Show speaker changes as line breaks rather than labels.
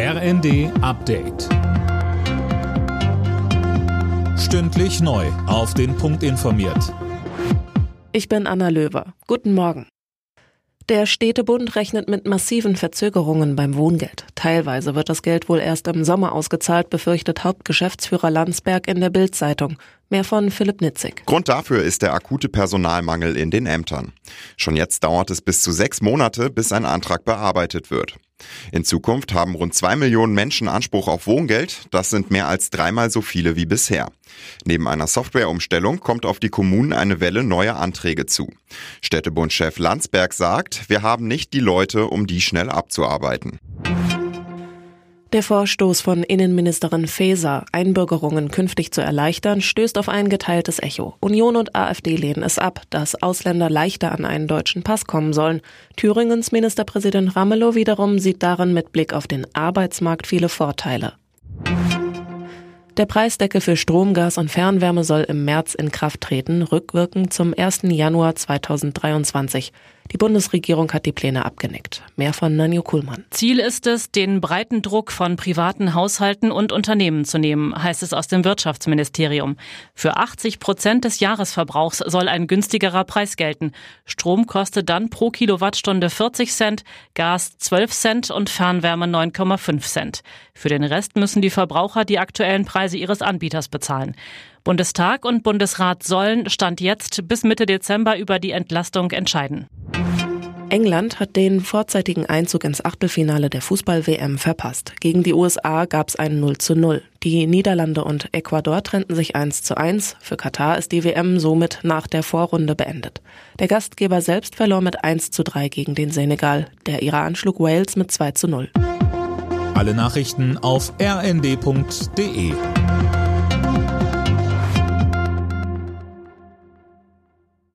RND Update. Stündlich neu. Auf den Punkt informiert.
Ich bin Anna Löwer. Guten Morgen. Der Städtebund rechnet mit massiven Verzögerungen beim Wohngeld. Teilweise wird das Geld wohl erst im Sommer ausgezahlt, befürchtet Hauptgeschäftsführer Landsberg in der Bild-Zeitung. Mehr von Philipp Nitzig.
Grund dafür ist der akute Personalmangel in den Ämtern. Schon jetzt dauert es bis zu sechs Monate, bis ein Antrag bearbeitet wird. In Zukunft haben rund zwei Millionen Menschen Anspruch auf Wohngeld. Das sind mehr als dreimal so viele wie bisher. Neben einer Softwareumstellung kommt auf die Kommunen eine Welle neuer Anträge zu. Städtebundchef Landsberg sagt, wir haben nicht die Leute, um die schnell abzuarbeiten.
Der Vorstoß von Innenministerin Faeser, Einbürgerungen künftig zu erleichtern, stößt auf ein geteiltes Echo. Union und AfD lehnen es ab, dass Ausländer leichter an einen deutschen Pass kommen sollen. Thüringens Ministerpräsident Ramelow wiederum sieht darin mit Blick auf den Arbeitsmarkt viele Vorteile. Der Preisdeckel für Strom, Gas und Fernwärme soll im März in Kraft treten, rückwirkend zum 1. Januar 2023. Die Bundesregierung hat die Pläne abgenickt. Mehr von Nanjo Kuhlmann.
Ziel ist es, den breiten Druck von privaten Haushalten und Unternehmen zu nehmen, heißt es aus dem Wirtschaftsministerium. Für 80 Prozent des Jahresverbrauchs soll ein günstigerer Preis gelten. Strom kostet dann pro Kilowattstunde 40 Cent, Gas 12 Cent und Fernwärme 9,5 Cent. Für den Rest müssen die Verbraucher die aktuellen Preise ihres Anbieters bezahlen. Bundestag und Bundesrat sollen Stand jetzt bis Mitte Dezember über die Entlastung entscheiden.
England hat den vorzeitigen Einzug ins Achtelfinale der Fußball-WM verpasst. Gegen die USA gab es ein 0 zu 0. Die Niederlande und Ecuador trennten sich 1 zu 1. Für Katar ist die WM somit nach der Vorrunde beendet. Der Gastgeber selbst verlor mit 1 zu 3 gegen den Senegal. Der Iran schlug Wales mit 2 zu 0.
Alle Nachrichten auf rnd.de